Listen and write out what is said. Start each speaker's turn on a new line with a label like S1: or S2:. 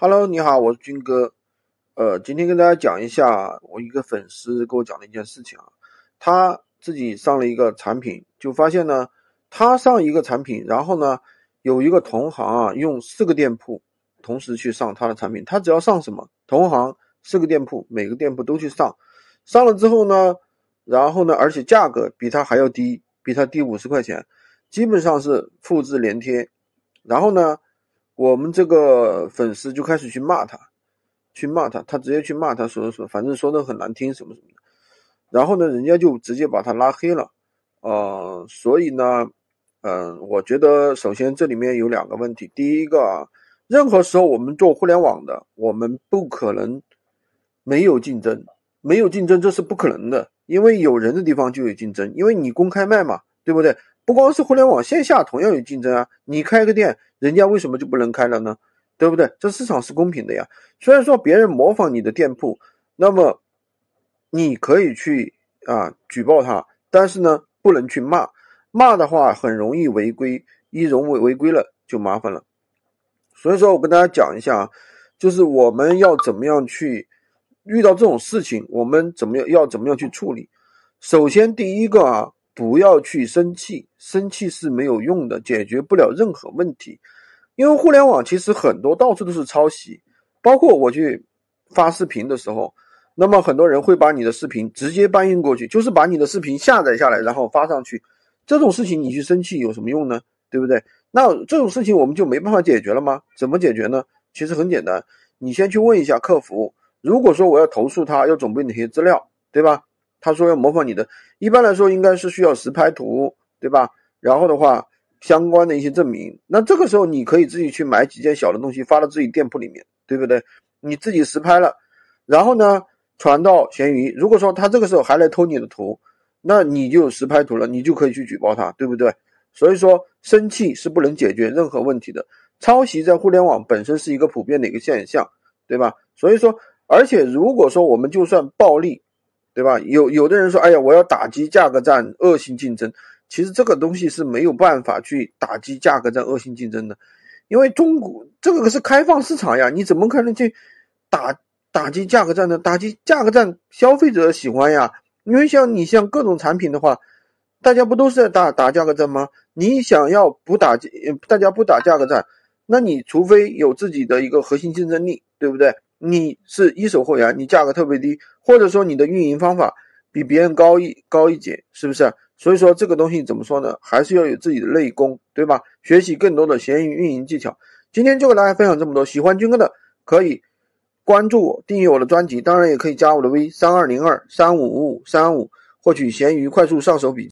S1: Hello，你好，我是军哥。呃，今天跟大家讲一下我一个粉丝跟我讲的一件事情啊。他自己上了一个产品，就发现呢，他上一个产品，然后呢，有一个同行啊，用四个店铺同时去上他的产品。他只要上什么，同行四个店铺，每个店铺都去上。上了之后呢，然后呢，而且价格比他还要低，比他低五十块钱，基本上是复制粘贴。然后呢？我们这个粉丝就开始去骂他，去骂他，他直接去骂他，说说，反正说的很难听，什么什么的。然后呢，人家就直接把他拉黑了，呃，所以呢，嗯，我觉得首先这里面有两个问题。第一个啊，任何时候我们做互联网的，我们不可能没有竞争，没有竞争这是不可能的，因为有人的地方就有竞争，因为你公开卖嘛，对不对？不光是互联网，线下同样有竞争啊！你开个店，人家为什么就不能开了呢？对不对？这市场是公平的呀。虽然说别人模仿你的店铺，那么你可以去啊举报他，但是呢，不能去骂，骂的话很容易违规，一容违违规了就麻烦了。所以说我跟大家讲一下啊，就是我们要怎么样去遇到这种事情，我们怎么样要怎么样去处理？首先第一个啊。不要去生气，生气是没有用的，解决不了任何问题。因为互联网其实很多到处都是抄袭，包括我去发视频的时候，那么很多人会把你的视频直接搬运过去，就是把你的视频下载下来然后发上去。这种事情你去生气有什么用呢？对不对？那这种事情我们就没办法解决了吗？怎么解决呢？其实很简单，你先去问一下客服，如果说我要投诉他，要准备哪些资料，对吧？他说要模仿你的，一般来说应该是需要实拍图，对吧？然后的话，相关的一些证明。那这个时候你可以自己去买几件小的东西发到自己店铺里面，对不对？你自己实拍了，然后呢传到闲鱼。如果说他这个时候还来偷你的图，那你就实拍图了，你就可以去举报他，对不对？所以说生气是不能解决任何问题的。抄袭在互联网本身是一个普遍的一个现象，对吧？所以说，而且如果说我们就算暴力。对吧？有有的人说，哎呀，我要打击价格战、恶性竞争。其实这个东西是没有办法去打击价格战、恶性竞争的，因为中国这个是开放市场呀，你怎么可能去打打击价格战呢？打击价格战，消费者喜欢呀。因为像你像各种产品的话，大家不都是在打打价格战吗？你想要不打大家不打价格战，那你除非有自己的一个核心竞争力，对不对？你是一手货源，你价格特别低，或者说你的运营方法比别人高一高一截，是不是？所以说这个东西怎么说呢？还是要有自己的内功，对吧？学习更多的闲鱼运营技巧。今天就跟大家分享这么多，喜欢军哥的可以关注我，订阅我的专辑，当然也可以加我的微三二零二三五五五三五，获取闲鱼快速上手笔。